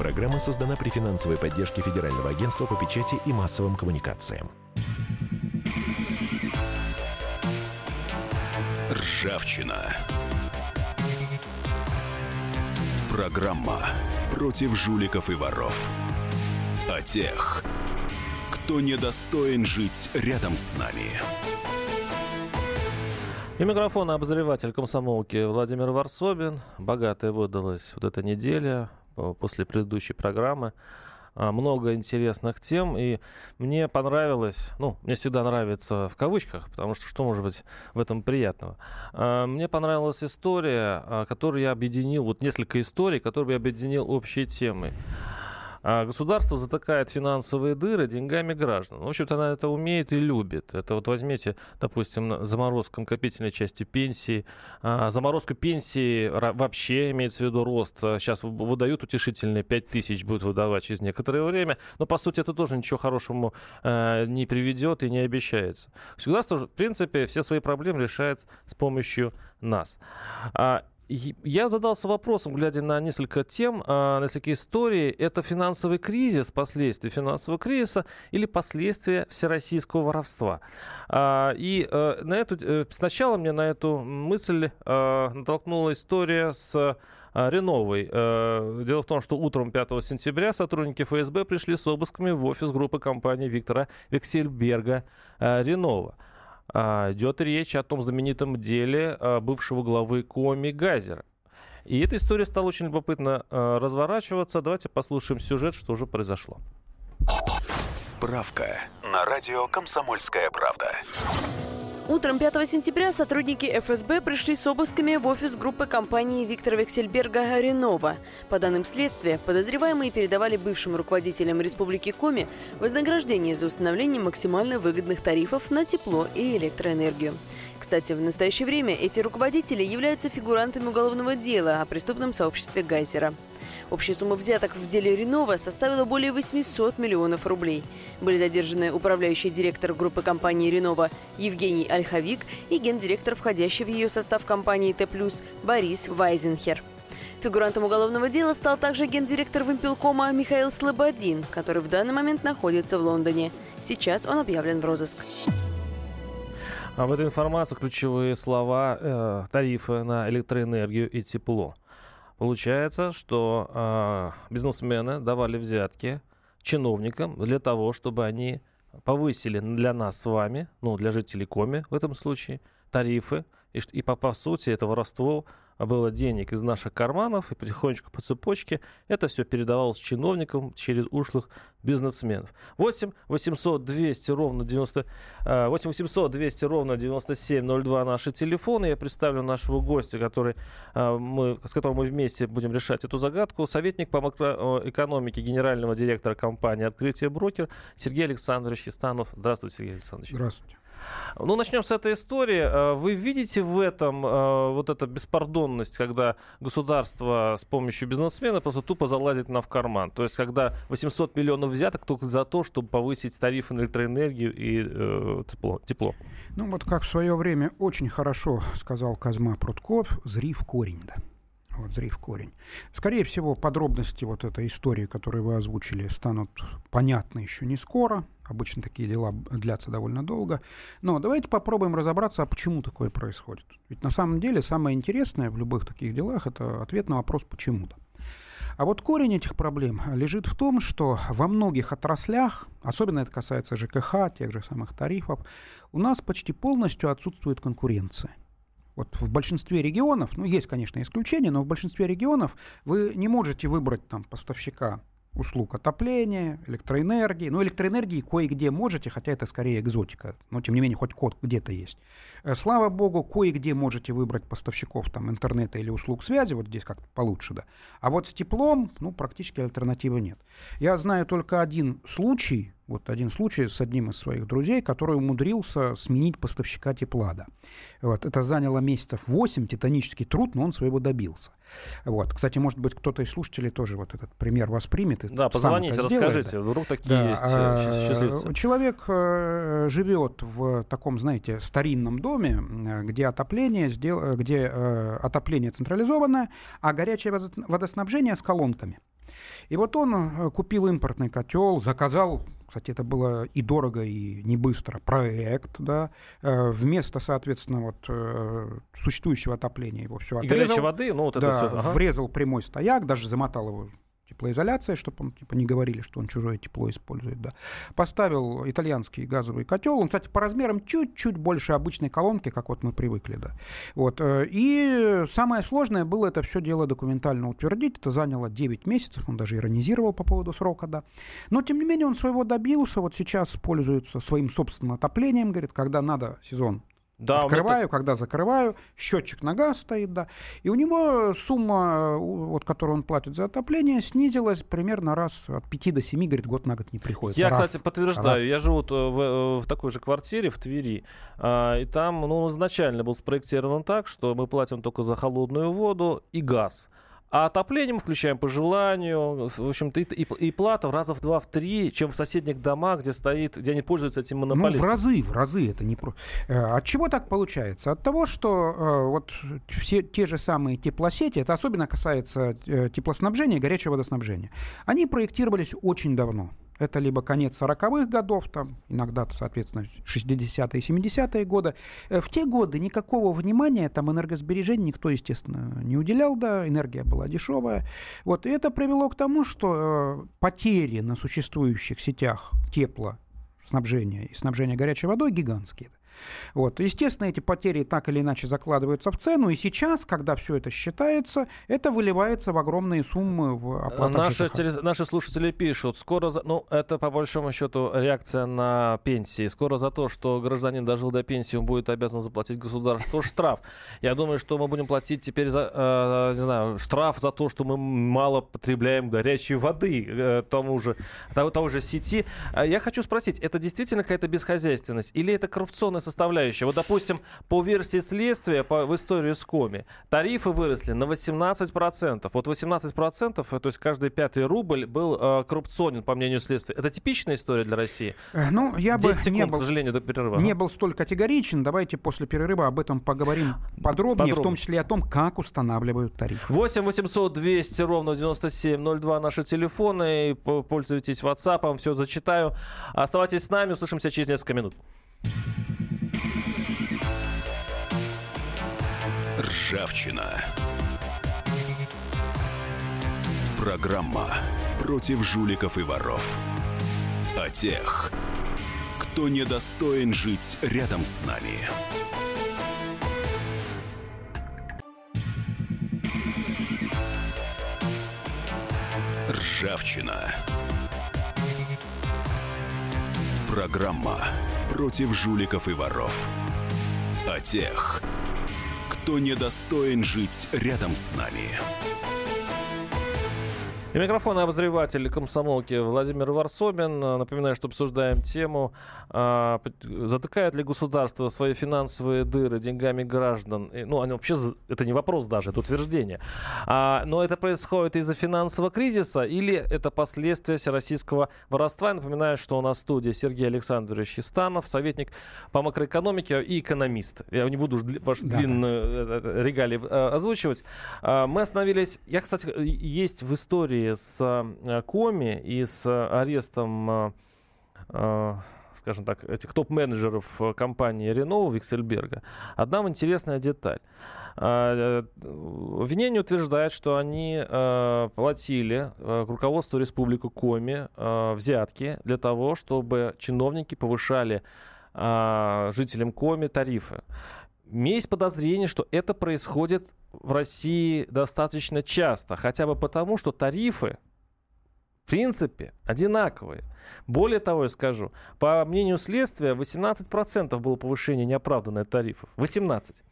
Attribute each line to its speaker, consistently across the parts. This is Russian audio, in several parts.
Speaker 1: Программа создана при финансовой поддержке Федерального агентства по печати и массовым коммуникациям.
Speaker 2: Ржавчина. Программа против жуликов и воров. О тех, кто недостоин жить рядом с нами.
Speaker 3: И микрофон обозреватель комсомолки Владимир Варсобин. Богатая выдалась вот эта неделя после предыдущей программы. А, много интересных тем, и мне понравилось, ну, мне всегда нравится в кавычках, потому что что может быть в этом приятного? А, мне понравилась история, а, которую я объединил, вот несколько историй, которые я объединил общей темой. А государство затыкает финансовые дыры деньгами граждан. В общем-то, она это умеет и любит. Это вот возьмите, допустим, заморозку накопительной части пенсии. А, заморозку пенсии вообще имеется в виду рост. Сейчас выдают утешительные 5 тысяч, будут выдавать через некоторое время. Но, по сути, это тоже ничего хорошему э, не приведет и не обещается. Государство, в принципе, все свои проблемы решает с помощью нас. А, я задался вопросом, глядя на несколько тем, а, на несколько историй. Это финансовый кризис, последствия финансового кризиса или последствия всероссийского воровства. А, и э, на эту, э, сначала мне на эту мысль а, натолкнула история с Реновой. Э, дело в том, что утром 5 сентября сотрудники ФСБ пришли с обысками в офис группы компании Виктора Вексельберга Ренова. А, идет речь о том знаменитом деле а, бывшего главы Коми Газера. И эта история стала очень любопытно а, разворачиваться. Давайте послушаем сюжет, что уже произошло.
Speaker 2: Справка на радио «Комсомольская правда».
Speaker 4: Утром 5 сентября сотрудники ФСБ пришли с обысками в офис группы компании Виктора Вексельберга «Ренова». По данным следствия, подозреваемые передавали бывшим руководителям Республики Коми вознаграждение за установление максимально выгодных тарифов на тепло и электроэнергию. Кстати, в настоящее время эти руководители являются фигурантами уголовного дела о преступном сообществе Гайзера. Общая сумма взяток в деле Ренова составила более 800 миллионов рублей. Были задержаны управляющий директор группы компании Ренова Евгений Ольховик и гендиректор, входящий в ее состав компании Т+, Борис Вайзенхер. Фигурантом уголовного дела стал также гендиректор Вимпелкома Михаил Слободин, который в данный момент находится в Лондоне. Сейчас он объявлен в розыск.
Speaker 3: А в этой информации ключевые слова э, тарифы на электроэнергию и тепло. Получается, что э, бизнесмены давали взятки чиновникам для того, чтобы они повысили для нас с вами, ну, для жителей Коми в этом случае, тарифы. И, и по, по сути это воровство было денег из наших карманов, и потихонечку по цепочке это все передавалось чиновникам через ушлых бизнесменов. 8 800 200 ровно 90... 8 800 200 ровно 9702 наши телефоны. Я представлю нашего гостя, который, а, мы, с которым мы вместе будем решать эту загадку. Советник по макроэкономике генерального директора компании «Открытие брокер» Сергей Александрович Хистанов. Здравствуйте, Сергей Александрович.
Speaker 5: Здравствуйте.
Speaker 3: Ну, начнем с этой истории. Э, вы видите в этом э, вот эта беспардонность, когда государство с помощью бизнесмена просто тупо залазит нам в карман? То есть, когда 800 миллионов взяток только за то, чтобы повысить тарифы на электроэнергию и э, тепло, тепло?
Speaker 5: Ну, вот как в свое время очень хорошо сказал Казма Прутков, зри в корень, да. Вот, зри корень. Скорее всего, подробности вот этой истории, которую вы озвучили, станут понятны еще не скоро. Обычно такие дела длятся довольно долго. Но давайте попробуем разобраться, а почему такое происходит. Ведь на самом деле самое интересное в любых таких делах это ответ на вопрос «почему-то». А вот корень этих проблем лежит в том, что во многих отраслях, особенно это касается ЖКХ, тех же самых тарифов, у нас почти полностью отсутствует конкуренция. Вот в большинстве регионов, ну есть, конечно, исключения, но в большинстве регионов вы не можете выбрать там поставщика услуг отопления, электроэнергии. Ну, электроэнергии кое-где можете, хотя это скорее экзотика, но тем не менее хоть код где-то есть. Э, слава богу, кое-где можете выбрать поставщиков там, интернета или услуг связи, вот здесь как-то получше, да. А вот с теплом, ну, практически альтернативы нет. Я знаю только один случай, вот один случай с одним из своих друзей, который умудрился сменить поставщика тепла. Да. Вот. Это заняло месяцев 8, титанический труд, но он своего добился. Вот. Кстати, может быть, кто-то из слушателей тоже вот этот пример воспримет.
Speaker 3: Да, позвоните, расскажите, да. вдруг такие да, есть э, счастливцы.
Speaker 5: Человек э, живет в таком, знаете, старинном доме, э, где отопление, где э, отопление централизованное, а горячее водоснабжение с колонками. И вот он э, купил импортный котел, заказал кстати, это было и дорого, и не быстро. Проект, да, э, вместо, соответственно, вот э, существующего отопления его все
Speaker 3: отрезал. И горячей воды, ну вот это
Speaker 5: да,
Speaker 3: все.
Speaker 5: Ага. врезал прямой стояк, даже замотал его теплоизоляция, чтобы он типа не говорили, что он чужое тепло использует. Да. Поставил итальянский газовый котел. Он, кстати, по размерам чуть-чуть больше обычной колонки, как вот мы привыкли. Да. Вот. Э, и самое сложное было это все дело документально утвердить. Это заняло 9 месяцев. Он даже иронизировал по поводу срока. Да. Но, тем не менее, он своего добился. Вот сейчас пользуется своим собственным отоплением. Говорит, когда надо сезон да, Открываю, это... когда закрываю, счетчик на газ стоит, да. И у него сумма, вот, которую он платит за отопление, снизилась примерно раз от 5 до 7, говорит, год на год не приходится.
Speaker 3: Я,
Speaker 5: раз,
Speaker 3: кстати, подтверждаю, раз. я живу в, э, в такой же квартире в Твери, а, и там, ну, изначально был спроектирован так, что мы платим только за холодную воду и газ. А отопление мы включаем по желанию. В общем-то, и, и, и плата в раза в два, в три, чем в соседних домах, где стоит, где они пользуются этим монополистом.
Speaker 5: Ну, в разы, в разы это не про. Э, от чего так получается? От того, что э, вот все те же самые теплосети, это особенно касается э, теплоснабжения горячего водоснабжения, они проектировались очень давно. Это либо конец 40-х годов, там, иногда, соответственно, 60-е и 70-е годы. Э, в те годы никакого внимания там энергосбережению никто, естественно, не уделял, да, энергия была дешевая. Вот, и это привело к тому, что э, потери на существующих сетях тепла, снабжения и снабжения горячей водой гигантские. Вот. Естественно, эти потери так или иначе закладываются в цену, и сейчас, когда все это считается, это выливается в огромные суммы в оплату
Speaker 3: наши, теле, наши слушатели пишут, скоро, за, ну, это по большому счету реакция на пенсии. Скоро за то, что гражданин дожил до пенсии, он будет обязан заплатить государству штраф. Я думаю, что мы будем платить теперь за, э, не знаю, штраф за то, что мы мало потребляем горячей воды э, тому же, того, того же сети. А я хочу спросить, это действительно какая-то бесхозяйственность или это коррупционная составляющая. Вот, допустим, по версии следствия по, в истории с Коми тарифы выросли на 18%. Вот 18%, э, то есть каждый пятый рубль был э, коррупционен, по мнению следствия. Это типичная история для России?
Speaker 5: Э, ну, я бы
Speaker 3: секунд,
Speaker 5: не был,
Speaker 3: к сожалению, до перерыва.
Speaker 5: Не был столь категоричен. Давайте после перерыва об этом поговорим подробнее, подробнее. в том числе о том, как устанавливают тариф.
Speaker 3: 8 800 200 ровно 9702 наши телефоны. Пользуйтесь WhatsApp, все зачитаю. Оставайтесь с нами, услышимся через несколько минут.
Speaker 2: Ржавчина. Программа против жуликов и воров. О тех, кто недостоин жить рядом с нами. Ржавчина. Программа против жуликов и воров. О тех, кто недостоин жить рядом с нами.
Speaker 3: И микрофон обозреватель комсомолки Владимир Варсобин. Напоминаю, что обсуждаем тему, а, затыкает ли государство свои финансовые дыры деньгами граждан. И, ну, они вообще, это не вопрос даже, это утверждение. А, но это происходит из-за финансового кризиса или это последствия всероссийского воровства? Я напоминаю, что у нас в студии Сергей Александрович Истанов, советник по макроэкономике и экономист. Я не буду вашу да, длинную да. Э, э, регалии э, озвучивать. А, мы остановились... Я, кстати, есть в истории истории с э, Коми и с арестом э, э, скажем так, этих топ-менеджеров компании Renault Виксельберга, одна интересная деталь. Обвинение утверждает, что они платили руководству Республики Коми взятки для того, чтобы чиновники повышали жителям Коми тарифы. Есть подозрение, что это происходит в России достаточно часто, хотя бы потому, что тарифы в принципе одинаковые. Более того, я скажу, по мнению следствия, 18% было повышение неоправданное тарифов. 18%.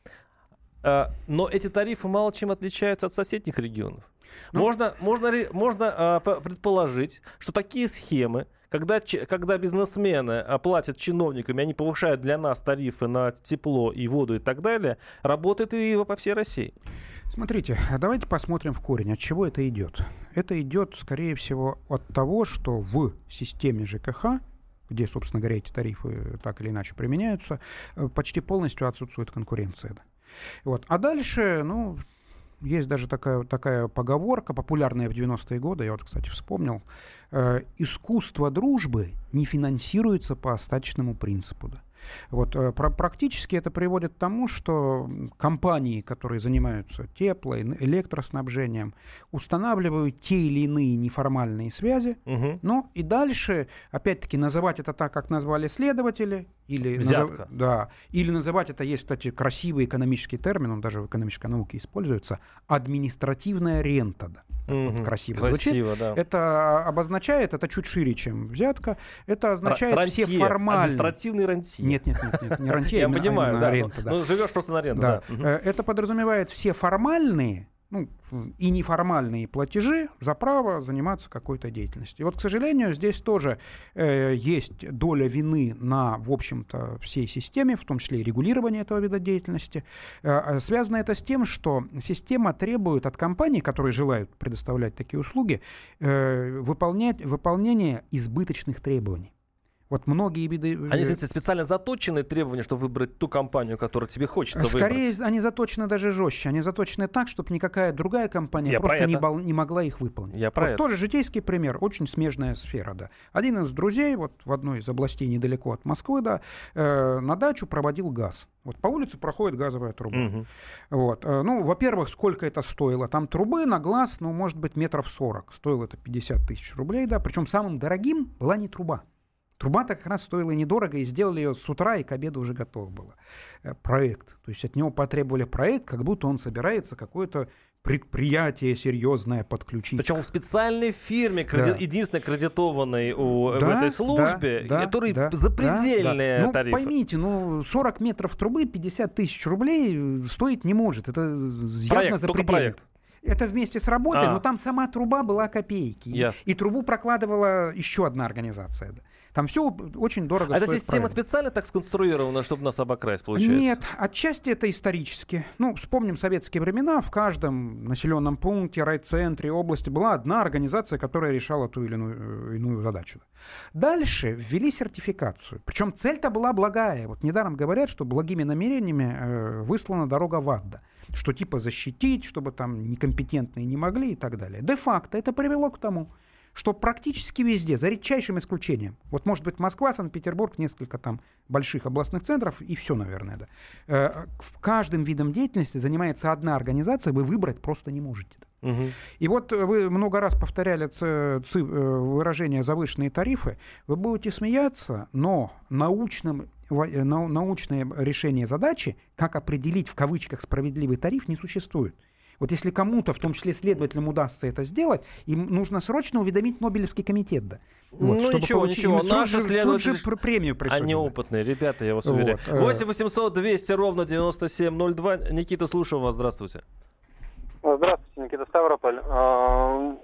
Speaker 3: А, но эти тарифы мало чем отличаются от соседних регионов. Ну, можно, можно, можно а, предположить, что такие схемы когда, когда бизнесмены оплатят чиновниками, они повышают для нас тарифы на тепло и воду и так далее, работает и по всей России.
Speaker 5: Смотрите, давайте посмотрим в корень, от чего это идет. Это идет, скорее всего, от того, что в системе ЖКХ где, собственно говоря, эти тарифы так или иначе применяются, э, почти полностью отсутствует конкуренция. Вот. А дальше, ну, есть даже такая, такая поговорка, популярная в 90-е годы, я вот, кстати, вспомнил. Э, искусство дружбы не финансируется по остаточному принципу. Да. Вот, э, практически это приводит к тому, что компании, которые занимаются тепло, электроснабжением, устанавливают те или иные неформальные связи, угу. ну и дальше, опять-таки, называть это так, как назвали следователи, или, назов... да, или называть это, есть, кстати, красивый экономический термин, он даже в экономической науке используется, административная рента. Да. Угу. Вот красиво, красиво звучит. Да. Это обозначает, это чуть шире, чем взятка, это означает
Speaker 3: рантье,
Speaker 5: все формальные...
Speaker 3: Административный рантье.
Speaker 5: Нет, нет, нет, нет не рантье,
Speaker 3: Я понимаю, да. Ну, живешь просто на ренту, да.
Speaker 5: Э, это подразумевает все формальные ну, и неформальные платежи за право заниматься какой-то деятельностью. И вот, к сожалению, здесь тоже э, есть доля вины на, в общем-то, всей системе, в том числе и регулирование этого вида деятельности. Э, а связано это с тем, что система требует от компаний, которые желают предоставлять такие услуги, э, выполнять, выполнение избыточных требований. Вот многие виды...
Speaker 3: Э, они, кстати, специально заточены требования, чтобы выбрать ту компанию, которую тебе хочется
Speaker 5: Скорее,
Speaker 3: выбрать?
Speaker 5: они заточены даже жестче. Они заточены так, чтобы никакая другая компания Я просто не, бал, не могла их выполнить.
Speaker 3: Я про
Speaker 5: вот
Speaker 3: это.
Speaker 5: тоже житейский пример, очень смежная сфера, да. Один из друзей, вот в одной из областей недалеко от Москвы, да, э, на дачу проводил газ. Вот по улице проходит газовая труба. Угу. Вот. Э, ну, во-первых, сколько это стоило? Там трубы на глаз, ну, может быть, метров 40. Стоило это 50 тысяч рублей, да. Причем самым дорогим была не труба. Труба-то как раз стоила недорого, и сделали ее с утра, и к обеду уже готов было. Э, проект. То есть от него потребовали проект, как будто он собирается какое-то предприятие серьезное подключить.
Speaker 3: Причем в специальной фирме, кради... да. единственной кредитованной у, да, в этой службе, да, которой да, запредельные
Speaker 5: да, да.
Speaker 3: тарифы.
Speaker 5: Ну, поймите, ну, 40 метров трубы 50 тысяч рублей стоить не может. Это явно запредельно. проект. Это вместе с работой, а. но там сама труба была копейки. Yes. И трубу прокладывала еще одна организация. Там все очень дорого
Speaker 3: а эта система правильно. специально так сконструирована, чтобы нас обокрасть, получается?
Speaker 5: Нет, отчасти это исторически. Ну, вспомним советские времена. В каждом населенном пункте, райцентре, области была одна организация, которая решала ту или иную, э, иную задачу. Дальше ввели сертификацию. Причем цель-то была благая. Вот недаром говорят, что благими намерениями э, выслана дорога в ад. Что типа защитить, чтобы там некомпетентные не могли и так далее. Де-факто это привело к тому, что практически везде, за редчайшим исключением, вот может быть Москва, Санкт-Петербург, несколько там больших областных центров и все, наверное, да, э, в каждым видом деятельности занимается одна организация, вы выбрать просто не можете. Угу. И вот вы много раз повторяли ц, ц, э, выражение завышенные тарифы, вы будете смеяться, но научным, э, научное решение задачи, как определить в кавычках справедливый тариф, не существует. Вот если кому-то, в том числе следователям, удастся это сделать, им нужно срочно уведомить Нобелевский комитет. Да.
Speaker 3: Вот, ну чтобы ничего, получить, ничего. Наши следователи...
Speaker 5: Же премию присудят.
Speaker 3: Они опытные, ребята, я вас уверяю. Вот. 8 800 200 ровно 9702. Никита, слушаю вас. Здравствуйте.
Speaker 6: Здравствуйте, Никита Ставрополь. А,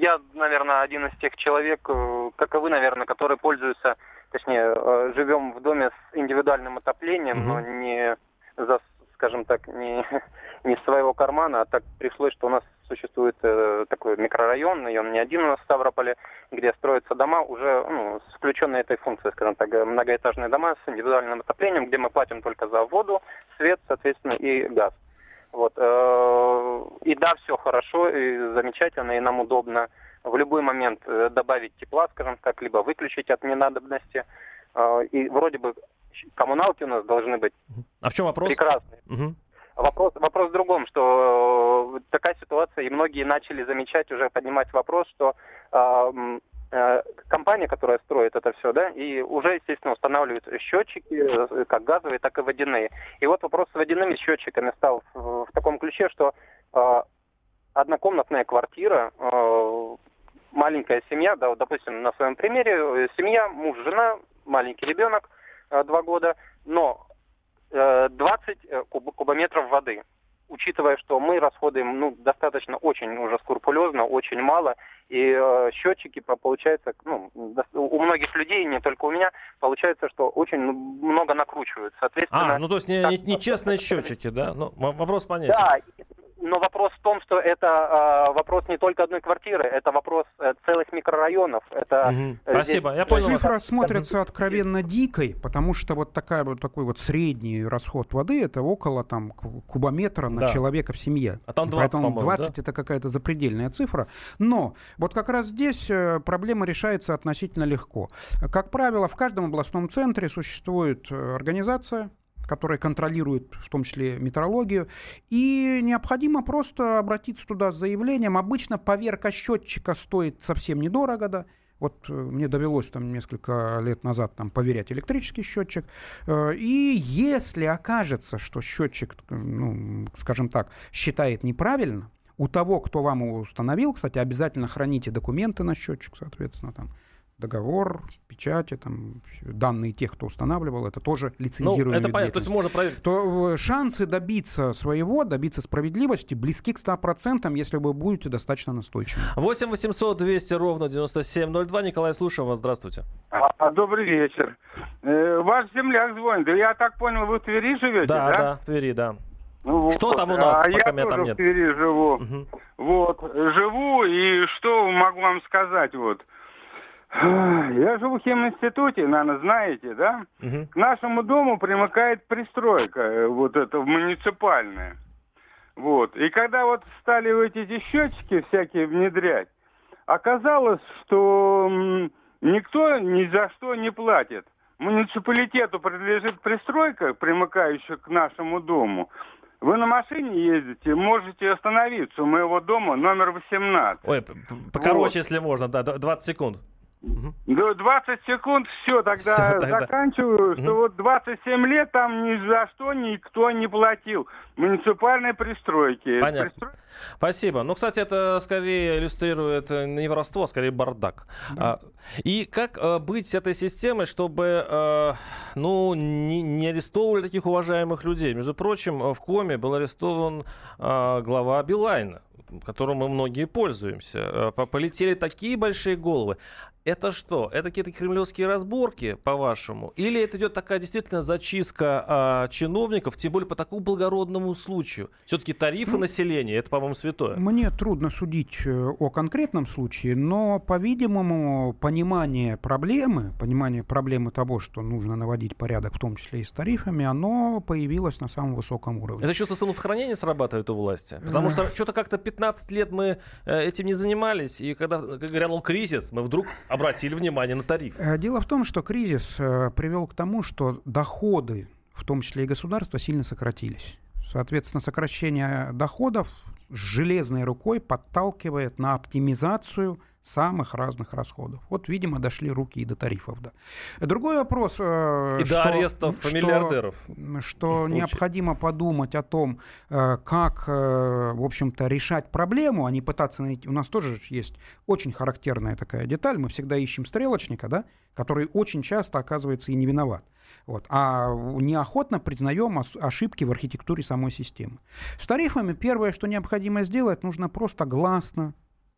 Speaker 6: я, наверное, один из тех человек, э, как и вы, наверное, которые пользуются, точнее, э, живем в доме с индивидуальным отоплением, угу. но не за скажем так, не, не из своего кармана, а так пришлось, что у нас существует э, такой микрорайон, и он не один у нас в Ставрополе, где строятся дома уже ну, с включенной этой функцией, скажем так, многоэтажные дома с индивидуальным отоплением, где мы платим только за воду, свет, соответственно, и газ. Вот. Э, и да, все хорошо, и замечательно, и нам удобно в любой момент э, добавить тепла, скажем так, либо выключить от ненадобности. Э, и вроде бы коммуналки у нас должны быть
Speaker 3: а в чем вопрос?
Speaker 6: прекрасные. Угу. Вопрос, вопрос в другом, что э, такая ситуация, и многие начали замечать, уже поднимать вопрос, что э, э, компания, которая строит это все, да, и уже, естественно, устанавливают счетчики, э, как газовые, так и водяные. И вот вопрос с водяными счетчиками стал в, в таком ключе, что э, однокомнатная квартира, э, маленькая семья, да, вот, допустим, на своем примере, э, семья, муж, жена, маленький ребенок, Э, два года, но 20 э, э, куб, кубометров воды. Учитывая, что мы расходуем ну, достаточно очень уже скрупулезно, очень мало, и э, счетчики, получается, ну, у многих людей, не только у меня, получается, что очень много накручивают.
Speaker 3: Соответственно, а, ну то есть не, не, не счетчики, да? Ну, вопрос понятен.
Speaker 6: Да, но вопрос в том, что это э, вопрос не только одной квартиры, это вопрос э, целых 5 микрорайонов. Это
Speaker 3: угу. Спасибо, я понял.
Speaker 5: Цифра смотрится откровенно дикой, потому что вот, такая, вот такой вот средний расход воды это около там кубометра на да. человека в семье.
Speaker 3: А там 20,
Speaker 5: Поэтому 20 да? это какая-то запредельная цифра. Но вот как раз здесь э, проблема решается относительно легко. Как правило, в каждом областном центре существует э, организация, которая контролирует в том числе метрологию. И необходимо просто обратиться туда с заявлением. Обычно поверка счетчика стоит совсем недорого, да, вот э, мне довелось там несколько лет назад там поверять электрический счетчик. Э, и если окажется, что счетчик, ну, скажем так, считает неправильно, у того, кто вам его установил, кстати, обязательно храните документы на счетчик, соответственно, там договор, печати, там, данные тех, кто устанавливал, это тоже лицензируемый ну, это понятно, то есть можно проверить. То э, шансы добиться своего, добиться справедливости близки к 100%, если вы будете достаточно настойчивы.
Speaker 3: 8 800 200 ровно 9702. Николай, слушаем вас. Здравствуйте.
Speaker 7: А, а, добрый вечер. Э, ваш земляк звонит. Да я так понял, вы в Твери живете, да?
Speaker 3: Да, да, в Твери, да. Ну, что вот. там у нас,
Speaker 7: а
Speaker 3: пока
Speaker 7: я
Speaker 3: меня
Speaker 7: тоже
Speaker 3: там нет?
Speaker 7: в Твери живу. Угу. Вот, живу, и что могу вам сказать, вот. Я живу в химинституте, наверное, знаете, да? Угу. К нашему дому примыкает пристройка, э, вот эта муниципальная. Вот. И когда вот стали вот эти счетчики всякие внедрять, оказалось, что никто ни за что не платит. Муниципалитету принадлежит пристройка, примыкающая к нашему дому. Вы на машине ездите, можете остановиться у моего дома номер 18.
Speaker 3: Ой, покороче, вот. если можно, да, 20 секунд.
Speaker 7: Угу. 20 секунд, все, тогда все, тогда. заканчиваю, угу. что вот 27 лет там ни за что никто не платил. Муниципальной пристройки.
Speaker 3: Понятно. Пристрой... Спасибо. Ну, кстати, это скорее иллюстрирует э, не воровство, а скорее бардак. Да. А, и как а, быть с этой системой, чтобы а, ну, не, не арестовывали таких уважаемых людей? Между прочим, в Коме был арестован глава Билайна которым мы многие пользуемся. Полетели такие большие головы. Это что? Это какие-то кремлевские разборки, по-вашему? Или это идет такая действительно зачистка а, чиновников, тем более по такому благородному случаю? Все-таки тарифы ну, населения, это, по-моему, святое.
Speaker 5: Мне трудно судить э, о конкретном случае, но, по-видимому, понимание проблемы, понимание проблемы того, что нужно наводить порядок, в том числе и с тарифами, оно появилось на самом высоком уровне.
Speaker 3: Это чувство самосохранения срабатывает у власти? Потому что что-то как-то 15 лет мы э, этим не занимались, и когда грянул кризис, мы вдруг обратили внимание на тариф.
Speaker 5: Э, дело в том, что кризис э, привел к тому, что доходы, в том числе и государства, сильно сократились. Соответственно, сокращение доходов железной рукой подталкивает на оптимизацию самых разных расходов. Вот, видимо, дошли руки и до тарифов. Да. Другой вопрос...
Speaker 3: Э, и что, до арестов что, миллиардеров.
Speaker 5: Что необходимо подумать о том, э, как, э, в общем-то, решать проблему, а не пытаться найти... У нас тоже есть очень характерная такая деталь. Мы всегда ищем стрелочника, да, который очень часто оказывается и не виноват. Вот. А неохотно признаем ошибки в архитектуре самой системы. С тарифами первое, что необходимо сделать, нужно просто гласно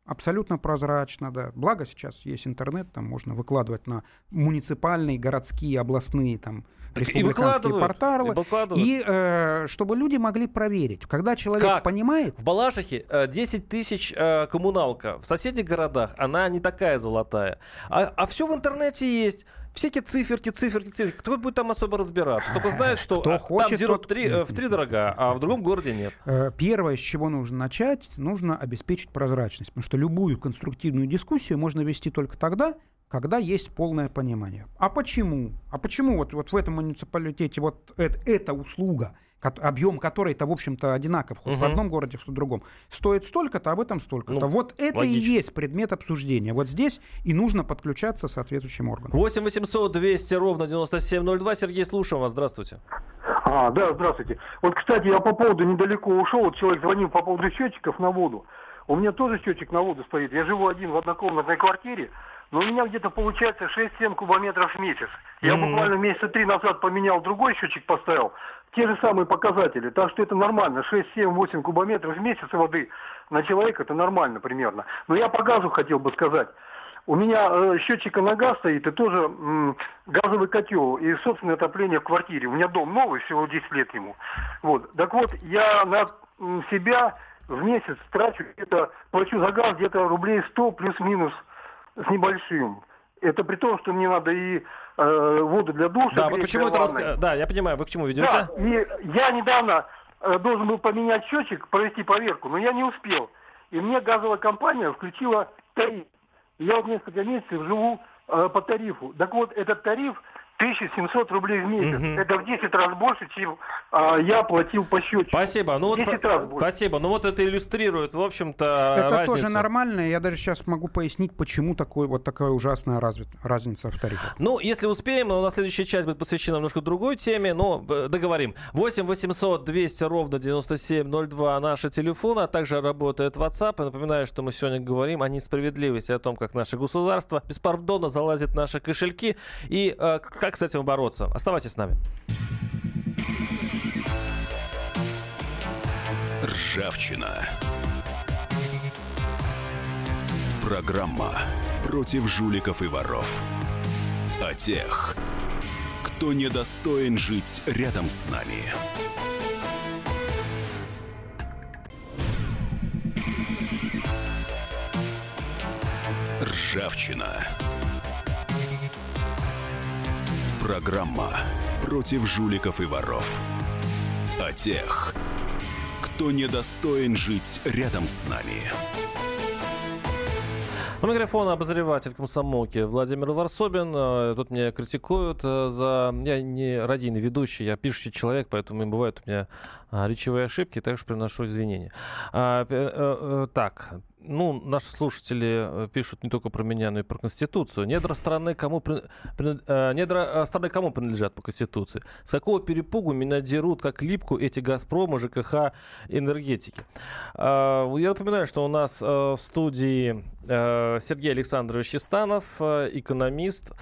Speaker 5: абсолютно прозрачно, да. Благо сейчас есть интернет, там можно выкладывать на муниципальные, городские, областные, там, так республиканские и порталы. И, и э, чтобы люди могли проверить. Когда человек как? понимает...
Speaker 3: В Балашихе э, 10 тысяч э, коммуналка. В соседних городах она не такая золотая. А, а все в интернете есть всякие циферки, циферки, циферки. Кто будет там особо разбираться? Только знает, что Кто хочет, там зерут тот... 3, э, в три дорога, а в другом городе нет.
Speaker 5: Э, первое, с чего нужно начать, нужно обеспечить прозрачность. Потому что любую конструктивную дискуссию можно вести только тогда, когда есть полное понимание. А почему? А почему вот, вот в этом муниципалитете вот это, эта услуга – объем которой-то, в общем-то, одинаков хоть угу. в одном городе, в другом, стоит столько-то, а в этом столько-то. Ну, вот это логично. и есть предмет обсуждения. Вот здесь и нужно подключаться соответствующим органам.
Speaker 3: 8 800 200 ровно 9702. Сергей, слушаем вас. Здравствуйте.
Speaker 8: А, да, здравствуйте. Вот, кстати, я по поводу недалеко ушел. Вот человек звонил по поводу счетчиков на воду. У меня тоже счетчик на воду стоит. Я живу один в однокомнатной квартире но у меня где-то получается 6-7 кубометров в месяц. Я mm-hmm. буквально месяца три назад поменял другой счетчик, поставил. Те же самые показатели. Так что это нормально. 6-7-8 кубометров в месяц воды на человека это нормально примерно. Но я по газу хотел бы сказать. У меня э, счетчика на газ стоит и тоже м, газовый котел и собственное отопление в квартире. У меня дом новый, всего 10 лет ему. Вот. Так вот, я на м, себя в месяц трачу где-то, плачу за газ где-то рублей 100 плюс-минус с небольшим. Это при том, что мне надо и э, воду для душа.
Speaker 3: Да, вот почему это рас... Да, я понимаю, вы к чему ведете? Да,
Speaker 8: и я недавно э, должен был поменять счетчик, провести проверку, но я не успел. И мне газовая компания включила тариф. Я вот несколько месяцев живу э, по тарифу. Так вот, этот тариф 1700 рублей в месяц. Угу. Это в 10 раз больше, чем а, я платил по счету.
Speaker 3: Спасибо. Ну, вот, раз больше. Спасибо. Ну вот это иллюстрирует, в общем-то,
Speaker 5: Это разницу. тоже нормально. Я даже сейчас могу пояснить, почему такой, вот такая ужасная разви- разница в тарифах.
Speaker 3: Ну, если успеем, у нас следующая часть будет посвящена немножко другой теме, но э, договорим. 8 800 200 ровно 9702 наши телефоны, а также работает WhatsApp. И напоминаю, что мы сегодня говорим о несправедливости, о том, как наше государство беспардонно залазит в наши кошельки и э, как как с этим бороться? Оставайтесь с нами.
Speaker 2: Ржавчина. Программа против жуликов и воров. О тех, кто недостоин жить рядом с нами. Ржавчина. Программа против жуликов и воров. О тех, кто недостоин жить рядом с нами.
Speaker 3: У микрофона обозреватель комсомолки Владимир Варсобин. Э, тут меня критикуют э, за... Я не радийный ведущий, я пишущий человек, поэтому бывают у меня а, речевые ошибки, так что приношу извинения. А, так, ну, наши слушатели э, пишут не только про меня, но и про Конституцию. Недра страны кому, при... Э, недра э, страны кому принадлежат по Конституции? С какого перепугу меня дерут, как липку, эти «Газпромы», ЖКХ, энергетики? А, я напоминаю, что у нас в студии Сергей Александрович Истанов, экономист,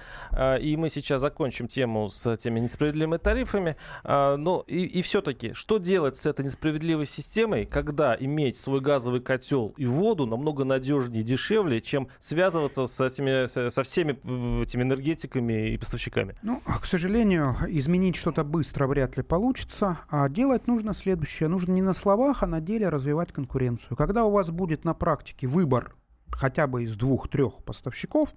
Speaker 3: и мы сейчас закончим тему с теми несправедливыми тарифами. Но и, и все-таки, что делать с этой несправедливой системой, когда иметь свой газовый котел и воду намного надежнее и дешевле, чем связываться с этими, со всеми этими энергетиками и поставщиками.
Speaker 5: Ну, к сожалению, изменить что-то быстро вряд ли получится. А делать нужно следующее. Нужно не на словах, а на деле развивать конкуренцию. Когда у вас будет на практике выбор хотя бы из двух-трех поставщиков,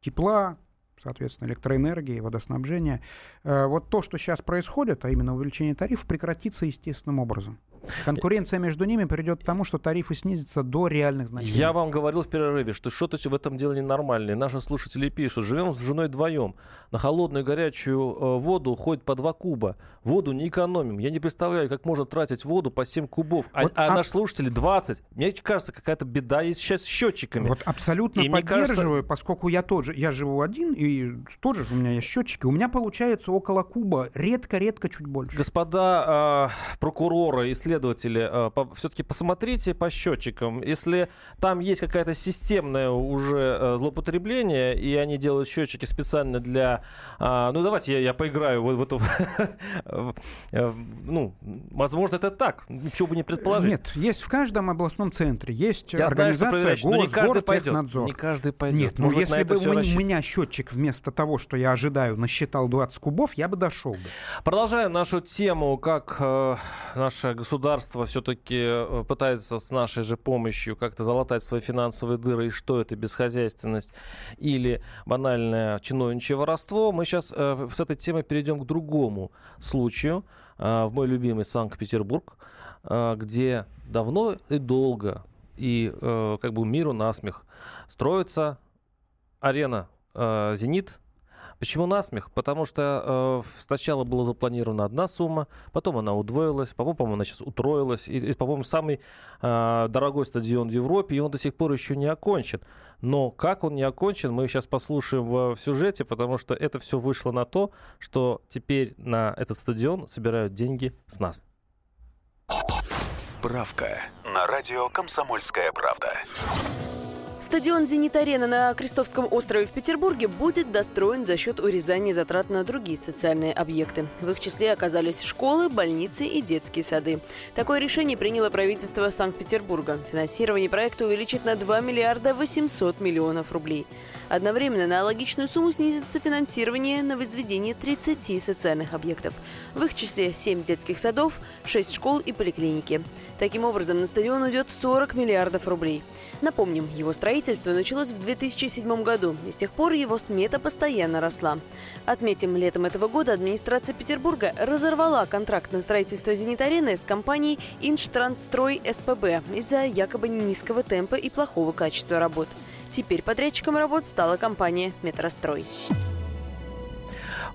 Speaker 5: тепла, соответственно, электроэнергии, водоснабжения. Э, вот то, что сейчас происходит, а именно увеличение тарифов, прекратится естественным образом. Конкуренция между ними придет к тому, что тарифы снизятся до реальных значений.
Speaker 3: Я вам говорил в перерыве, что что-то в этом деле ненормальное. Наши слушатели пишут, живем с женой вдвоем. На холодную горячую э, воду уходит по 2 куба. Воду не экономим. Я не представляю, как можно тратить воду по 7 кубов. А, вот, а, а наши слушатели 20. Мне кажется, какая-то беда есть сейчас с счетчиками.
Speaker 5: Вот абсолютно и поддерживаю, кажется... поскольку я тоже, я живу один, и тоже у меня есть счетчики. У меня получается около куба, редко-редко чуть больше.
Speaker 3: Господа э, прокуроры, исследователи, исследователи, э, все-таки посмотрите по счетчикам. Если там есть какая-то системное уже э, злоупотребление, и они делают счетчики специально для... А, ну, давайте я, я поиграю в, в эту... Э, ну, возможно, это так. Ничего бы не предположить.
Speaker 5: Нет, есть в каждом областном центре. Есть я организация знаю, ГОС, не каждый пойдет.
Speaker 3: Не каждый пойдет.
Speaker 5: Нет, ну если бы у меня счетчик вместо того, что я ожидаю, насчитал 20 кубов, я бы дошел бы.
Speaker 3: Продолжаем нашу тему, как э, наше государство государство все-таки э, пытается с нашей же помощью как-то залатать свои финансовые дыры, и что это безхозяйственность или банальное чиновничье воровство, мы сейчас э, с этой темы перейдем к другому случаю, э, в мой любимый Санкт-Петербург, где давно и долго и как бы миру насмех строится арена «Зенит», Почему насмех? Потому что э, сначала была запланирована одна сумма, потом она удвоилась, по-моему, она сейчас утроилась. И, и по-моему, самый э, дорогой стадион в Европе, и он до сих пор еще не окончен. Но как он не окончен, мы сейчас послушаем в, в сюжете, потому что это все вышло на то, что теперь на этот стадион собирают деньги с нас.
Speaker 2: Справка на радио «Комсомольская правда».
Speaker 4: Стадион «Зенит-арена» на Крестовском острове в Петербурге будет достроен за счет урезания затрат на другие социальные объекты. В их числе оказались школы, больницы и детские сады. Такое решение приняло правительство Санкт-Петербурга. Финансирование проекта увеличит на 2 миллиарда 800 миллионов рублей. Одновременно на аналогичную сумму снизится финансирование на возведение 30 социальных объектов. В их числе 7 детских садов, 6 школ и поликлиники. Таким образом, на стадион уйдет 40 миллиардов рублей. Напомним, его строительство Строительство началось в 2007 году, и с тех пор его смета постоянно росла. Отметим, летом этого года администрация Петербурга разорвала контракт на строительство «Зенит-арены» с компанией «Инштрансстрой СПБ» из-за якобы низкого темпа и плохого качества работ. Теперь подрядчиком работ стала компания «Метрострой».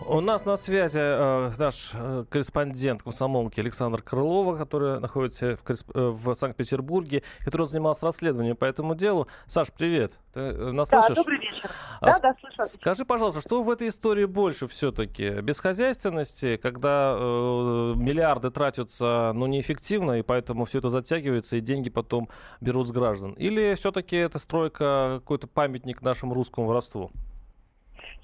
Speaker 3: У нас на связи э, наш э, корреспондент комсомолки Александр Крылова, который находится в, э, в Санкт-Петербурге, который занимался расследованием по этому делу. Саш, привет. Ты э, нас
Speaker 9: да,
Speaker 3: слышишь?
Speaker 9: добрый вечер. А, да, да, слышу.
Speaker 3: Скажи, пожалуйста, что в этой истории больше все-таки? Бесхозяйственности, когда э, миллиарды тратятся, ну, неэффективно, и поэтому все это затягивается, и деньги потом берут с граждан? Или все-таки это стройка какой-то памятник нашему русскому воровству?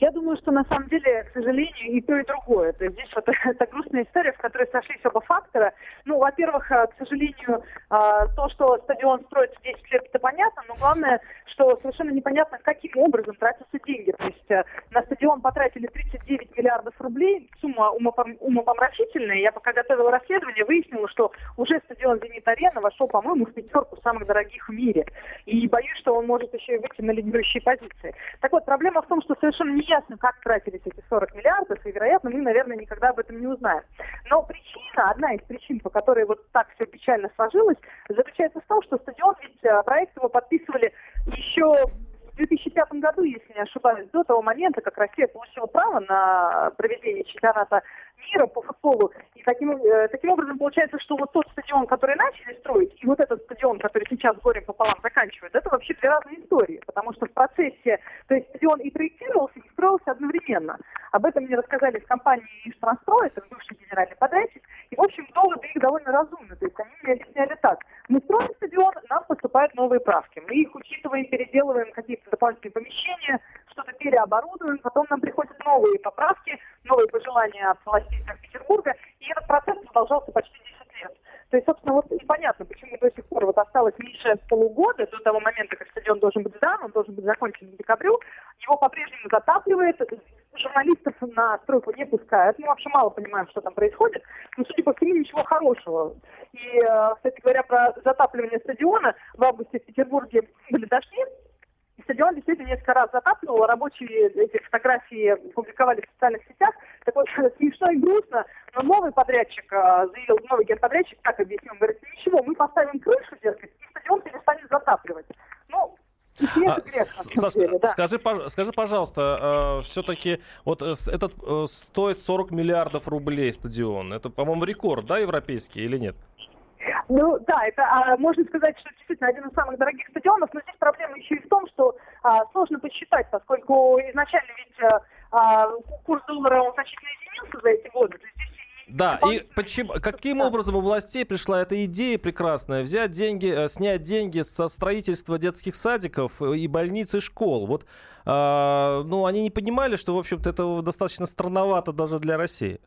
Speaker 9: Я думаю, что на самом деле, к сожалению, и то, и другое. То есть здесь вот это грустная история, в которой сошлись оба фактора. Ну, во-первых, э, к сожалению, э, то, что стадион строится 10 лет, это понятно, но главное, что совершенно непонятно, каким образом тратятся деньги. То есть э, на стадион потратили 39 миллиардов рублей, сумма умопомрачительная. Я пока готовила расследование, выяснила, что уже стадион «Зенит-арена» вошел, по-моему, в пятерку самых дорогих в мире. И боюсь, что он может еще и выйти на лидирующие позиции. Так вот, проблема в том, что совершенно не ясно, как тратились эти 40 миллиардов, и, вероятно, мы, наверное, никогда об этом не узнаем. Но причина, одна из причин, по которой вот так все печально сложилось, заключается в том, что стадион, ведь э, проект его подписывали еще в 2005 году, если не ошибаюсь, до того момента, как Россия получила право на проведение чемпионата мира по футболу. И таким, э, таким образом получается, что вот тот стадион, который начали строить, и вот этот стадион, который сейчас горем пополам заканчивает, это вообще две разные истории. Потому что в процессе, то есть стадион и проектировался, и строился одновременно. Об этом мне рассказали в компании «Иштранстрой», это бывший генеральный подрядчик. И, в общем, доводы их довольно разумны. То есть они мне объясняли так. Мы строим стадион, нам поступают новые правки. Мы их учитываем, переделываем какие-то дополнительные помещения, что-то переоборудуем, потом нам приходят новые поправки, новые пожелания от властей Санкт-Петербурга, и этот процесс продолжался почти 10 лет. То есть, собственно, вот непонятно, почему до сих пор вот осталось меньше полугода до того момента, как стадион должен быть сдан, он должен быть закончен в декабрю, его по-прежнему затапливает, журналистов на стройку не пускают, мы вообще мало понимаем, что там происходит, но, судя по всему, ничего хорошего. И, э, кстати говоря, про затапливание стадиона, в августе в Петербурге были дожди, стадион действительно несколько раз затапливал, рабочие эти фотографии публиковали в социальных сетях. Так вот, смешно и грустно, но новый подрядчик а, заявил, новый генподрядчик, как объяснил, говорит, ничего, мы поставим крышу, дескать, и стадион перестанет затапливать. Ну,
Speaker 3: а, Саш, деле, да. скажи, скажи, пожалуйста, э, все-таки вот этот э, стоит 40 миллиардов рублей стадион. Это, по-моему, рекорд, да, европейский или нет?
Speaker 9: Ну да, это а, можно сказать, что действительно один из самых дорогих стадионов, но здесь проблема еще и в том, что а, сложно посчитать, поскольку изначально ведь а, а курс доллара он значительно изменился за эти годы.
Speaker 3: да, и почему, каким образом у властей пришла эта идея прекрасная взять деньги, э, снять деньги со строительства детских садиков и больниц и школ? Вот, э, ну, они не понимали, что, в общем-то, это достаточно странновато даже для России.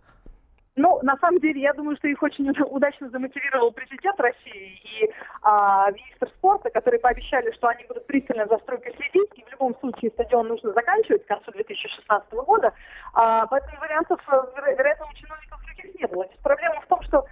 Speaker 9: Ну, на самом деле, я думаю, что их очень удачно замотивировал президент России и а, министр спорта, которые пообещали, что они будут пристально за стройкой следить, и в любом случае стадион нужно заканчивать к концу 2016 года. А, поэтому вариантов, э, вероятно, у чиновников других не было. Здесь проблема в том, что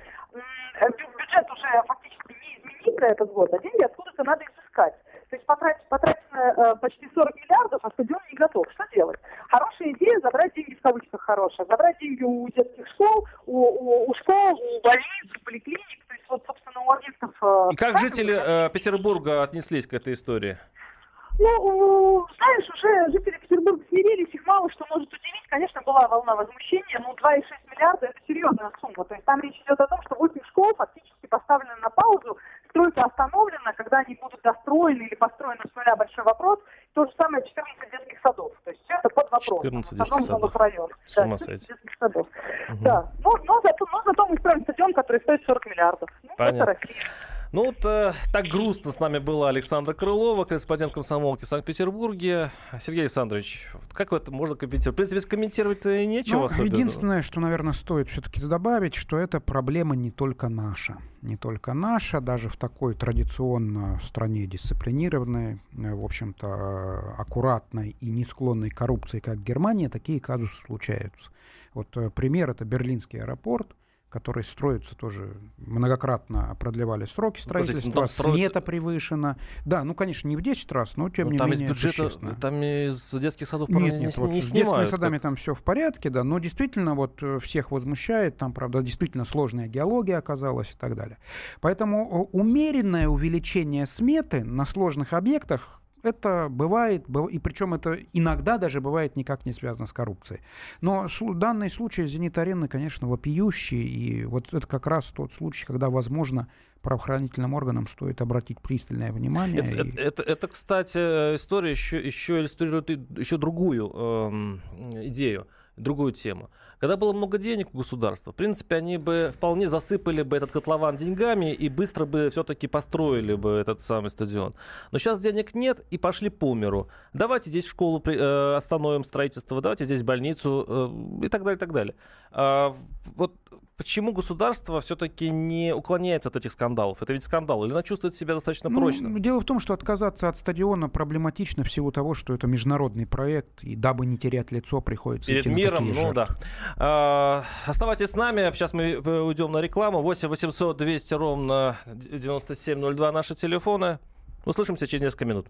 Speaker 9: бюджет уже фактически не изменить на этот год, а деньги откуда-то надо изыскать. То есть потратить, потрачено э, почти 40 миллиардов, а стадион не готов. Что делать? Хорошая идея забрать деньги в кавычках хорошая. Забрать деньги у детских школ, у, у, у школ, у больниц, у поликлиник. То есть вот, собственно, у объектов... Э,
Speaker 3: И как жители э, Петербурга отнеслись к этой истории?
Speaker 9: Ну, знаешь, уже жители Петербурга смирились, их мало что может удивить. Конечно, была волна возмущения, но 2,6 миллиарда – это серьезная сумма. То есть там речь идет о том, что 8 школ фактически поставлены на паузу, стройка остановлена, когда они будут достроены или построены с нуля большой вопрос. То же самое 14 детских садов. То есть все это под вопрос.
Speaker 3: 14 детских садов.
Speaker 9: С ума да, детских садов. Угу. Да. Но, но, зато, но зато мы строим стадион, который стоит 40 миллиардов. Ну,
Speaker 3: Понятно.
Speaker 9: это Россия.
Speaker 3: Ну вот э, так грустно с нами была Александра Крылова, корреспондент комсомолки в Санкт-Петербурге. Сергей Александрович, как это можно комментировать? В принципе, комментировать-то нечего ну.
Speaker 5: Единственное, что, наверное, стоит все-таки добавить, что эта проблема не только наша. Не только наша, даже в такой традиционно стране дисциплинированной, э, в общем-то, э, аккуратной и не склонной к коррупции, как Германия, такие казусы случаются. Вот пример — это Берлинский аэропорт, которые строятся тоже многократно продлевали сроки ну, строительства, ну, строится... смета превышена. Да, ну, конечно, не в 10 раз, но тем ну, не
Speaker 3: там
Speaker 5: менее
Speaker 3: из бюджета, Там из детских садов
Speaker 5: нет, нет, не, вот не с детскими садами там все в порядке, да, но действительно вот э, всех возмущает, там, правда, действительно сложная геология оказалась и так далее. Поэтому умеренное увеличение сметы на сложных объектах это бывает, и причем это иногда даже бывает никак не связано с коррупцией. Но данный случай «Зенит-арены», конечно, вопиющий, и вот это как раз тот случай, когда, возможно, правоохранительным органам стоит обратить пристальное внимание.
Speaker 3: Это, и... это, это, это кстати, история еще, еще иллюстрирует еще другую э, идею другую тему. Когда было много денег у государства, в принципе, они бы вполне засыпали бы этот котлован деньгами и быстро бы все-таки построили бы этот самый стадион. Но сейчас денег нет и пошли по миру. Давайте здесь школу э, остановим строительство, давайте здесь больницу э, и так далее, и так далее. А, вот почему государство все-таки не уклоняется от этих скандалов? Это ведь скандал. Или она чувствует себя достаточно ну, прочно?
Speaker 5: Дело в том, что отказаться от стадиона проблематично в силу того, что это международный проект, и дабы не терять лицо, приходится
Speaker 3: Перед
Speaker 5: идти
Speaker 3: миром,
Speaker 5: на такие
Speaker 3: ну
Speaker 5: жертвы.
Speaker 3: да. А, оставайтесь с нами. Сейчас мы э, уйдем на рекламу. 8 800 200 ровно 9702 наши телефоны. Услышимся через несколько минут.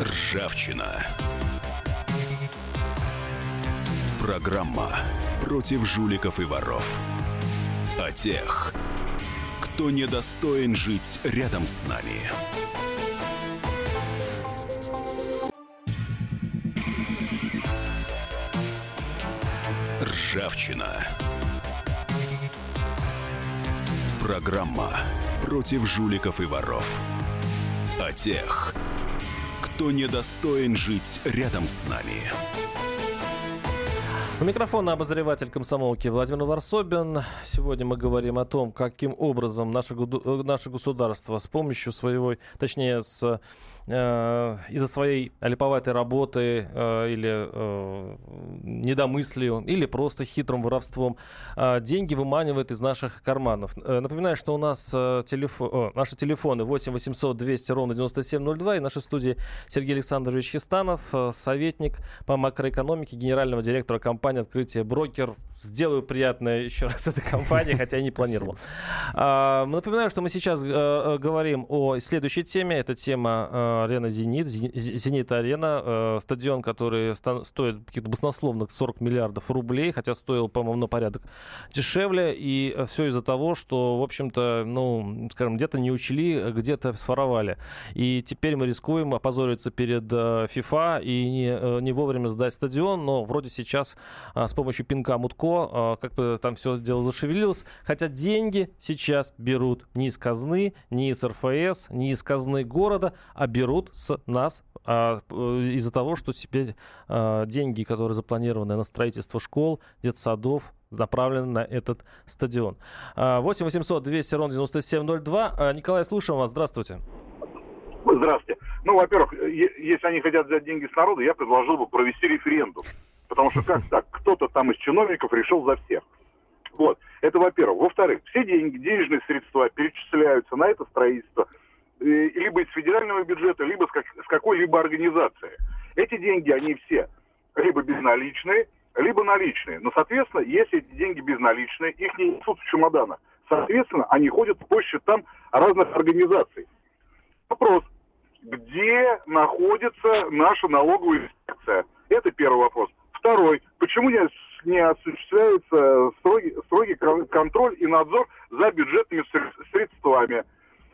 Speaker 2: Ржавчина. Программа против жуликов и воров. О тех, кто недостоин жить рядом с нами. Ржавчина. Программа против жуликов и воров. О тех, кто недостоин жить рядом с нами.
Speaker 3: У микрофона обозреватель комсомолки Владимир Варсобин. Сегодня мы говорим о том, каким образом наше, э, наше государство с помощью своего, точнее, с из-за своей олиповатой работы э, или э, недомыслию, или просто хитрым воровством деньги выманивает из наших карманов. Напоминаю, что у нас телефон, о, наши телефоны 8 800 200 ровно 9702 и нашей студии Сергей Александрович Хистанов, советник по макроэкономике генерального директора компании «Открытие брокер». Сделаю приятное еще раз этой компании, хотя и не планировал. Напоминаю, что мы сейчас говорим о следующей теме. Это тема арена «Зенит», «Зенит-арена», э, стадион, который стоит каких-то баснословных 40 миллиардов рублей, хотя стоил, по-моему, на порядок дешевле, и э, все из-за того, что, в общем-то, ну, скажем, где-то не учли, где-то своровали. И теперь мы рискуем опозориться перед э, ФИФА и не, э, не вовремя сдать стадион, но вроде сейчас э, с помощью пинка Мутко э, как бы там все дело зашевелилось, хотя деньги сейчас берут не из казны, не из РФС, не из казны города, а берут берут с нас а, э, из-за того, что теперь а, деньги, которые запланированы на строительство школ, детсадов, направлены на этот стадион. 8 800 200 ровно 9702. А, Николай, слушаем вас. Здравствуйте.
Speaker 10: Здравствуйте. Ну, во-первых, если они хотят взять деньги с народа, я предложил бы провести референдум. Потому что как так? Кто-то там из чиновников решил за всех. Вот. Это во-первых. Во-вторых, все деньги, денежные средства перечисляются на это строительство – Э, либо из федерального бюджета, либо с, как, с какой-либо организации. Эти деньги, они все либо безналичные, либо наличные. Но, соответственно, если эти деньги безналичные, их не несут в чемоданах. Соответственно, они ходят по счетам разных организаций. Вопрос, где находится наша налоговая инспекция? Это первый вопрос. Второй, почему не, не осуществляется строгий, строгий контроль и надзор за бюджетными средствами?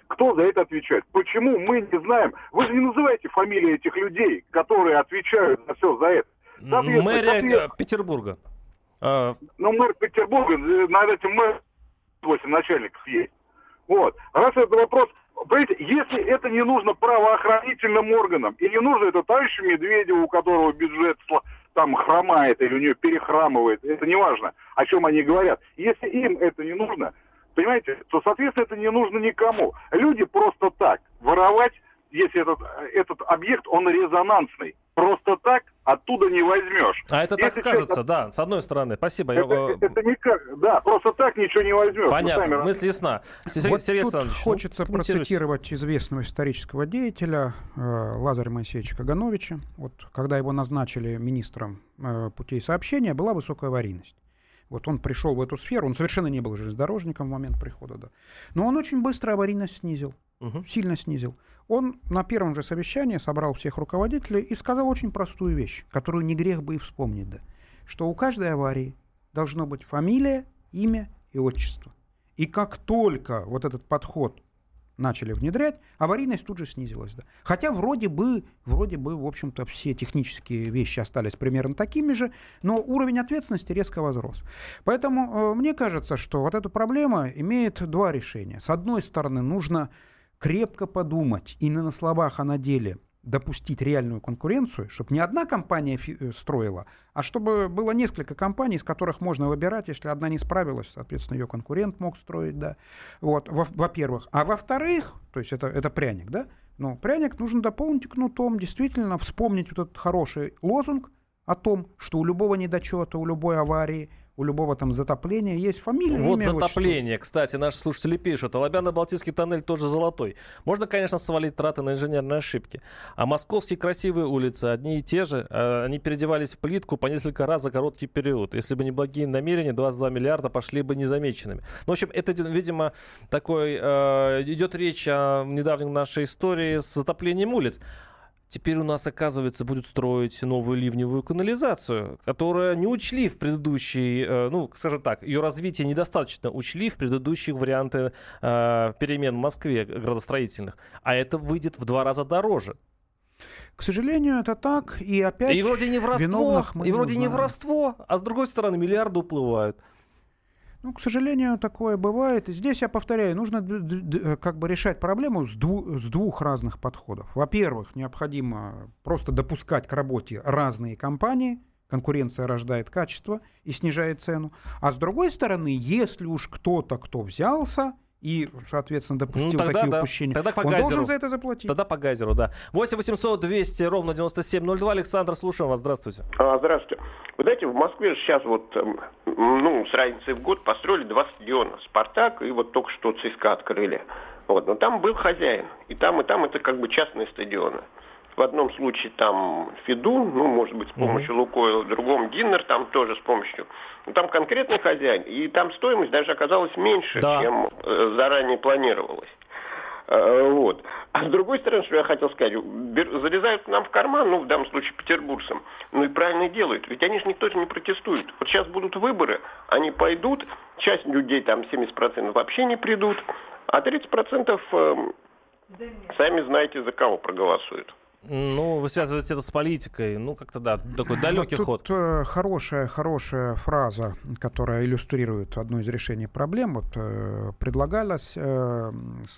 Speaker 10: Кто за это отвечает? Почему мы не знаем? Вы же не называете фамилии этих людей, которые отвечают за все за это.
Speaker 3: Мэрия Петербурга.
Speaker 10: А, ну, мэр Петербурга, э, над этим мэр 8 начальников есть. Вот. Раз это вопрос, понимаете, если это не нужно правоохранительным органам, и не нужно это товарищу Медведеву, у которого бюджет там хромает или у нее перехрамывает, это не важно, о чем они говорят. Если им это не нужно, понимаете, то, соответственно, это не нужно никому. Люди просто так воровать, если этот, этот объект, он резонансный. просто так оттуда не возьмешь.
Speaker 3: А это так кажется, честно, да, с одной стороны. Спасибо.
Speaker 10: Это, я... это никак, да, просто так ничего не возьмешь.
Speaker 3: Понятно, сами... мысль ясна.
Speaker 5: Вот Сергей тут хочется ну, процитировать известного исторического деятеля э, Лазаря Моисеевича Кагановича. Вот когда его назначили министром э, путей сообщения, была высокая аварийность. Вот он пришел в эту сферу, он совершенно не был железнодорожником в момент прихода, да. Но он очень быстро аварийность снизил, угу. сильно снизил. Он на первом же совещании собрал всех руководителей и сказал очень простую вещь, которую не грех бы и вспомнить, да, что у каждой аварии должно быть фамилия, имя и отчество. И как только вот этот подход начали внедрять, аварийность тут же снизилась. Да. Хотя вроде бы, вроде бы, в общем-то, все технические вещи остались примерно такими же, но уровень ответственности резко возрос. Поэтому э, мне кажется, что вот эта проблема имеет два решения. С одной стороны, нужно крепко подумать и на словах, а на деле допустить реальную конкуренцию, чтобы не одна компания э, строила, а чтобы было несколько компаний, из которых можно выбирать, если одна не справилась, соответственно, ее конкурент мог строить, да. Вот, во-первых. А во-вторых, то есть это, это пряник, да, но пряник нужно дополнить кнутом, действительно вспомнить вот этот хороший лозунг о том, что у любого недочета, у любой аварии – у любого там затопления есть фамилия,
Speaker 3: Вот
Speaker 5: имя,
Speaker 3: затопление, вот кстати, наши слушатели пишут. Алабяно-Балтийский тоннель тоже золотой. Можно, конечно, свалить траты на инженерные ошибки. А московские красивые улицы, одни и те же, а, они переодевались в плитку по несколько раз за короткий период. Если бы не благие намерения, 22 миллиарда пошли бы незамеченными. Ну, в общем, это, видимо, такой... Э, идет речь о недавней нашей истории с затоплением улиц. Теперь у нас, оказывается, будут строить новую ливневую канализацию, которая не учли в предыдущей, э, ну, скажем так, ее развитие недостаточно учли в предыдущих варианты э, перемен в Москве градостроительных. А это выйдет в два раза дороже.
Speaker 5: К сожалению, это так. И опять
Speaker 3: и вроде не воровство, и вроде не воровство, а с другой стороны миллиарды уплывают.
Speaker 5: Ну, к сожалению, такое бывает. Здесь, я повторяю, нужно э, как бы решать проблему с, дву с двух разных подходов. Во-первых, необходимо просто допускать к работе разные компании, конкуренция рождает качество и снижает цену. А с другой стороны, если уж кто-то, кто взялся, и, соответственно, допустил ну, тогда, такие да. упущения,
Speaker 3: тогда по
Speaker 5: он
Speaker 3: гайзеру.
Speaker 5: должен за это заплатить.
Speaker 3: Тогда по гайзеру, да. 8 800 200 ровно 9702. Александр, слушаем вас. Здравствуйте.
Speaker 11: А, здравствуйте. Вы знаете, в Москве сейчас вот, эм, ну, с разницей в год построили два стадиона. «Спартак» и вот только что ЦСКА открыли. Вот. Но там был хозяин. И там, и там это как бы частные стадионы. В одном случае там Фидун, ну, может быть, с помощью mm-hmm. Лукойла, в другом Гиннер там тоже с помощью. Но там конкретный хозяин, и там стоимость даже оказалась меньше, да. чем э, заранее планировалось. Э, вот. А с другой стороны, что я хотел сказать, залезают нам в карман, ну, в данном случае петербургцам, ну и правильно делают, ведь они же никто же не протестует. Вот сейчас будут выборы, они пойдут, часть людей, там 70% вообще не придут, а 30% э, сами знаете, за кого проголосуют.
Speaker 3: Ну, вы связываете это с политикой. Ну, как-то да, такой далекий
Speaker 5: Тут
Speaker 3: ход.
Speaker 5: Э, хорошая, хорошая фраза, которая иллюстрирует одно из решений проблем. Вот э, предлагалось э,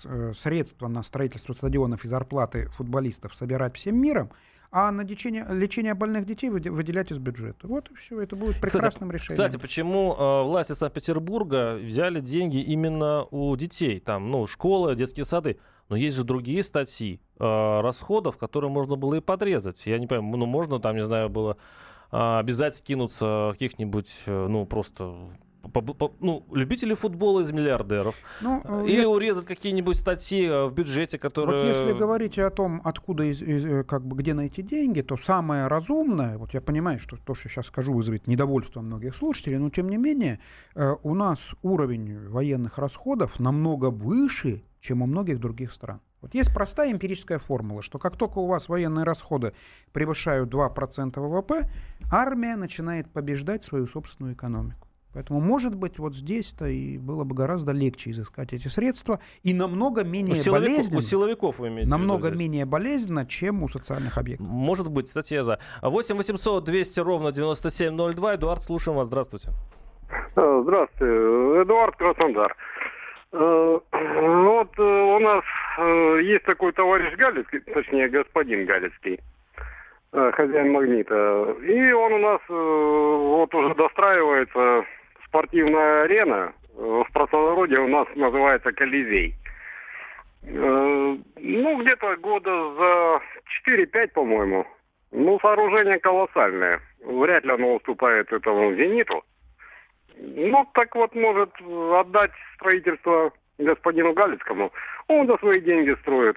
Speaker 5: э, средства на строительство стадионов и зарплаты футболистов собирать всем миром, а на лечение, лечение больных детей выделять из бюджета. Вот и все, это будет прекрасным
Speaker 3: кстати,
Speaker 5: решением.
Speaker 3: Кстати, почему э, власти Санкт-Петербурга взяли деньги именно у детей? Там, ну, школы, детские сады. Но есть же другие статьи э, расходов, которые можно было и подрезать. Я не понимаю, ну можно там, не знаю, было э, обязать скинуться каких-нибудь, э, ну просто по, по, ну, любители футбола из миллиардеров. Ну, э, Или если... урезать какие-нибудь статьи э, в бюджете, которые...
Speaker 5: Вот если говорить о том, откуда, из, из, э, как бы, где найти деньги, то самое разумное, вот я понимаю, что то, что сейчас скажу, вызовет недовольство многих слушателей, но тем не менее у нас уровень военных расходов намного выше, чем у многих других стран. Вот есть простая эмпирическая формула, что как только у вас военные расходы превышают 2% ВВП, армия начинает побеждать свою собственную экономику. Поэтому, может быть, вот здесь-то и было бы гораздо легче изыскать эти средства и намного менее у болезненно.
Speaker 3: У силовиков вы имеете
Speaker 5: Намного менее болезненно, чем у социальных объектов.
Speaker 3: Может быть, статья за. 8 800 200 ровно 9702. Эдуард, слушаем вас. Здравствуйте.
Speaker 12: Здравствуйте. Эдуард Краснодар. Э, вот э, у нас э, есть такой товарищ Галицкий, точнее господин Галицкий, хозяин магнита. И он у нас вот уже достраивается спортивная арена. В простонародье у нас называется Колизей. Ну, где-то года за 4-5, по-моему, Ну, сооружение колоссальное. Вряд ли оно уступает этому «Зениту». Ну, так вот, может отдать строительство господину Галицкому. Он за свои деньги строит.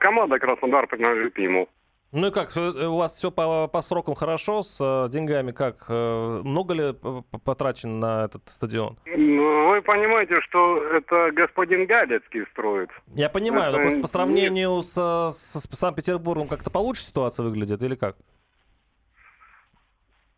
Speaker 12: Команда Краснодар принадлежит ему.
Speaker 3: Ну и как, э, у вас все по, по срокам хорошо, с э, деньгами как? Э, много ли потрачено на этот стадион?
Speaker 12: Ну, вы понимаете, что это господин Гадецкий строит.
Speaker 3: Я понимаю, это но просто по сравнению с, с, с Санкт-Петербургом как-то получше ситуация выглядит или как?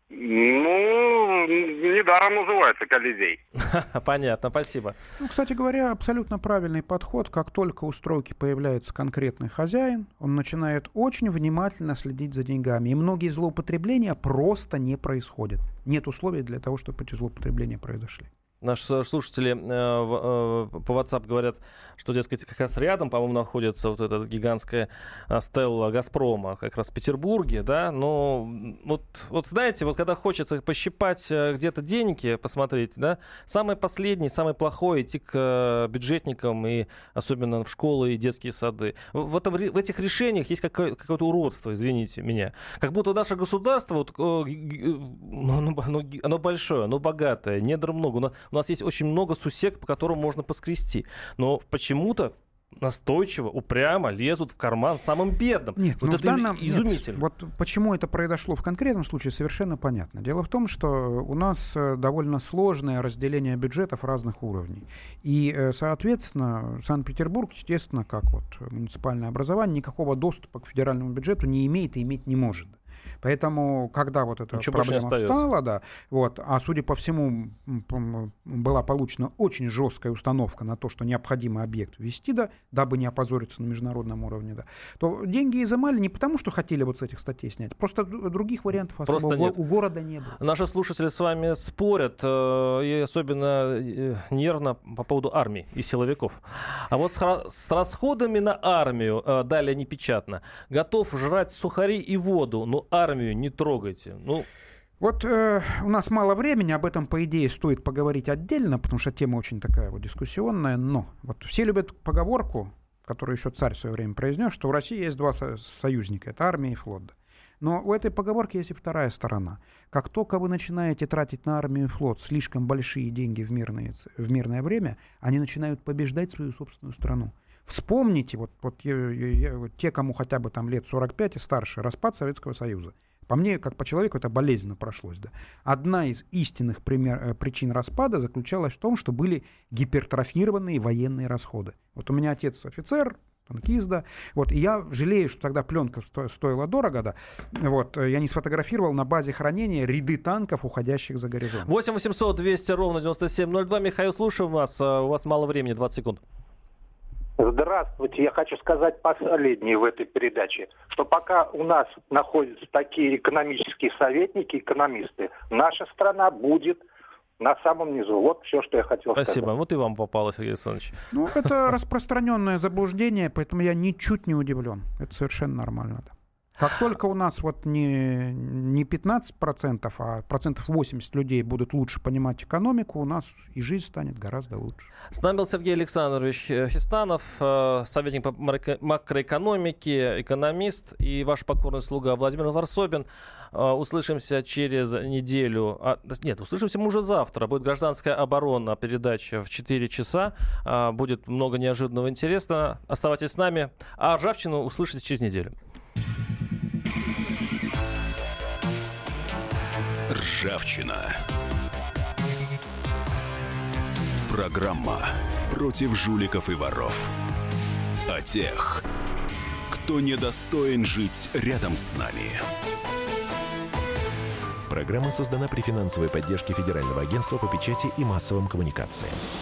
Speaker 12: Ну, недаром называется Колизей.
Speaker 3: Понятно, спасибо.
Speaker 5: Ну, кстати говоря, абсолютно правильный подход. Как только у стройки появляется конкретный хозяин, он начинает очень внимательно следить за деньгами. И многие злоупотребления просто не происходят. Нет условий для того, чтобы эти злоупотребления произошли.
Speaker 3: Наши слушатели э, э, по WhatsApp говорят, что, дескать, как раз рядом, по-моему, находится вот эта гигантская э, стелла «Газпрома», как раз в Петербурге, да, но вот, вот знаете, вот когда хочется пощипать где-то деньги, посмотреть, да, самое последнее, самое плохое идти к бюджетникам и особенно в школы и детские сады. В, этом, в этих решениях есть какое- какое-то уродство, извините меня. Как будто наше государство, вот, оно, оно, оно большое, оно богатое, недр много, у нас есть очень много сусек, по которым можно поскрести. Но почему-то настойчиво, упрямо лезут в карман самым бедным.
Speaker 5: Нет, вот ну это данном, изумительно. Нет, вот почему это произошло в конкретном случае, совершенно понятно. Дело в том, что у нас э, довольно сложное разделение бюджетов разных уровней. И, э, соответственно, Санкт-Петербург, естественно, как вот муниципальное образование, никакого доступа к федеральному бюджету не имеет и иметь не может. Поэтому, когда вот эта Ничего проблема встала, да, вот, а судя по всему, была получена очень жесткая установка на то, что необходимо объект ввести, да, дабы не опозориться на международном уровне, да, то деньги изымали не потому, что хотели вот с этих статей снять, просто других вариантов особо просто нет. у города не было.
Speaker 3: Наши слушатели с вами спорят, э, и особенно э, нервно по поводу армии и силовиков. А вот с расходами на армию, э, далее непечатно, готов жрать сухари и воду, но армию не трогайте. Ну,
Speaker 5: вот э, у нас мало времени, об этом, по идее, стоит поговорить отдельно, потому что тема очень такая вот дискуссионная, но вот все любят поговорку, которую еще царь в свое время произнес, что у России есть два со- союзника, это армия и флот. Но у этой поговорки есть и вторая сторона. Как только вы начинаете тратить на армию и флот слишком большие деньги в мирное, в мирное время, они начинают побеждать свою собственную страну. Вспомните, вот, вот, я, я, вот те, кому хотя бы там лет 45 и старше, распад Советского Союза. По мне, как по человеку, это болезненно прошлось. Да. Одна из истинных пример, э, причин распада заключалась в том, что были гипертрофированные военные расходы. Вот у меня отец офицер, танкист, да. Вот, и я жалею, что тогда пленка сто, стоила дорого, да. Вот, э, я не сфотографировал на базе хранения ряды танков, уходящих за горизонт.
Speaker 3: 8 800 200 ровно 9702. Михаил, слушаю вас. Э, у вас мало времени, 20 секунд.
Speaker 13: Здравствуйте. Я хочу сказать последнее в этой передаче, что пока у нас находятся такие экономические советники, экономисты, наша страна будет на самом низу. Вот все, что я хотел
Speaker 3: Спасибо. сказать.
Speaker 13: Спасибо.
Speaker 3: Вот и вам попало, Сергей Александрович.
Speaker 5: Ну, это распространенное заблуждение, поэтому я ничуть не удивлен. Это совершенно нормально. Да. Как только у нас вот не, не 15%, а процентов 80 людей будут лучше понимать экономику, у нас и жизнь станет гораздо лучше.
Speaker 3: С нами был Сергей Александрович э, Хистанов, э, советник по макроэкономике, экономист и ваш покорный слуга Владимир Варсобин. Э, услышимся через неделю. А, нет, услышимся мы уже завтра. Будет гражданская оборона, передача в 4 часа. Будет много неожиданного интересного. Оставайтесь с нами. А ржавчину услышите через неделю.
Speaker 2: Ржавчина. Программа против жуликов и воров. О тех, кто недостоин жить рядом с нами.
Speaker 1: Программа создана при финансовой поддержке Федерального агентства по печати и массовым коммуникациям.